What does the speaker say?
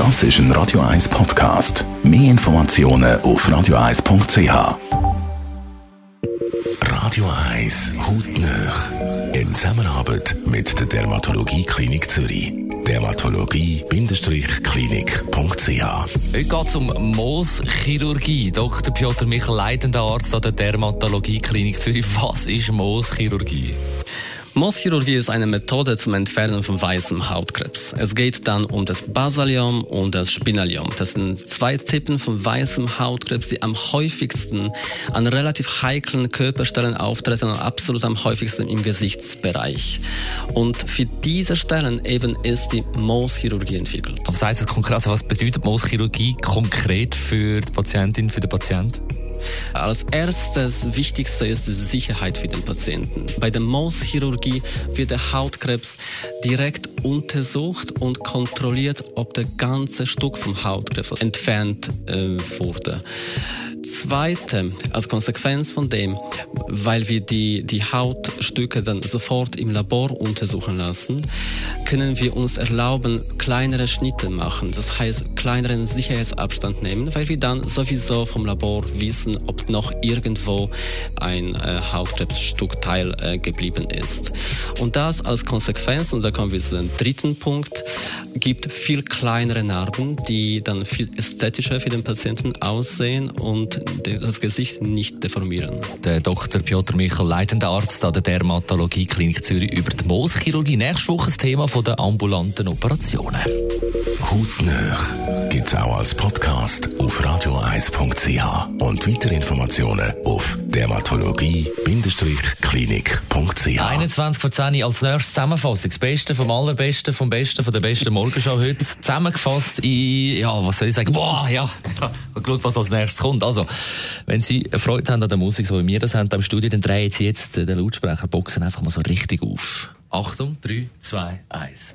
Das ist ein Radio 1 Podcast. Mehr Informationen auf radio1.ch. Radio 1 Hautnöch. In Zusammenarbeit mit der Dermatologie Klinik Zürich. Dermatologie-klinik.ch Heute geht es um Mooschirurgie. Dr. Piotr Michel, leitender Arzt an der Dermatologie Klinik Zürich. Was ist Mooschirurgie? Mooschirurgie ist eine Methode zum Entfernen von weißem Hautkrebs. Es geht dann um das Basaliom und das Spinaliom. Das sind zwei Typen von weißem Hautkrebs, die am häufigsten an relativ heiklen Körperstellen auftreten und absolut am häufigsten im Gesichtsbereich. Und für diese Stellen eben ist die Mooschirurgie entwickelt. Was heißt das konkret? Also was bedeutet Mooschirurgie konkret für die Patientin, für den Patienten? Als erstes Wichtigste ist die Sicherheit für den Patienten. Bei der Mooschirurgie wird der Hautkrebs direkt untersucht und kontrolliert, ob der ganze Stück vom Hautkrebs entfernt äh, wurde. Zweite, als Konsequenz von dem, weil wir die, die Hautstücke dann sofort im Labor untersuchen lassen, können wir uns erlauben, kleinere Schnitte machen. Das heißt, kleineren Sicherheitsabstand nehmen, weil wir dann sowieso vom Labor wissen, ob noch irgendwo ein äh, Hautkrebsstückteil äh, geblieben ist. Und das als Konsequenz, und da kommen wir zu dem dritten Punkt, gibt viel kleinere Narben, die dann viel ästhetischer für den Patienten aussehen und das Gesicht nicht deformieren. Der Dr. Piotr Michel, leitender Arzt an der Dermatologie Klinik Zürich über die Mooschirurgie. Nächste Woche das Thema der ambulanten Operationen. Hautnöch gibt es auch als Podcast auf radioeis.ch und weitere Informationen auf dermatologie-klinik.ch. 21 von 10 als nächstes Zusammenfassung. Das Beste vom Allerbesten, vom Besten von der besten Morgenshow heute. Zusammengefasst in, ja, was soll ich sagen? Boah, ja. Mal geschaut, was als nächstes kommt. Also, wenn Sie Freude haben an der Musik, so wie wir das haben im Studio, dann drehen Sie jetzt den Lautsprecherboxen einfach mal so richtig auf. Achtung, 3, 2, 1.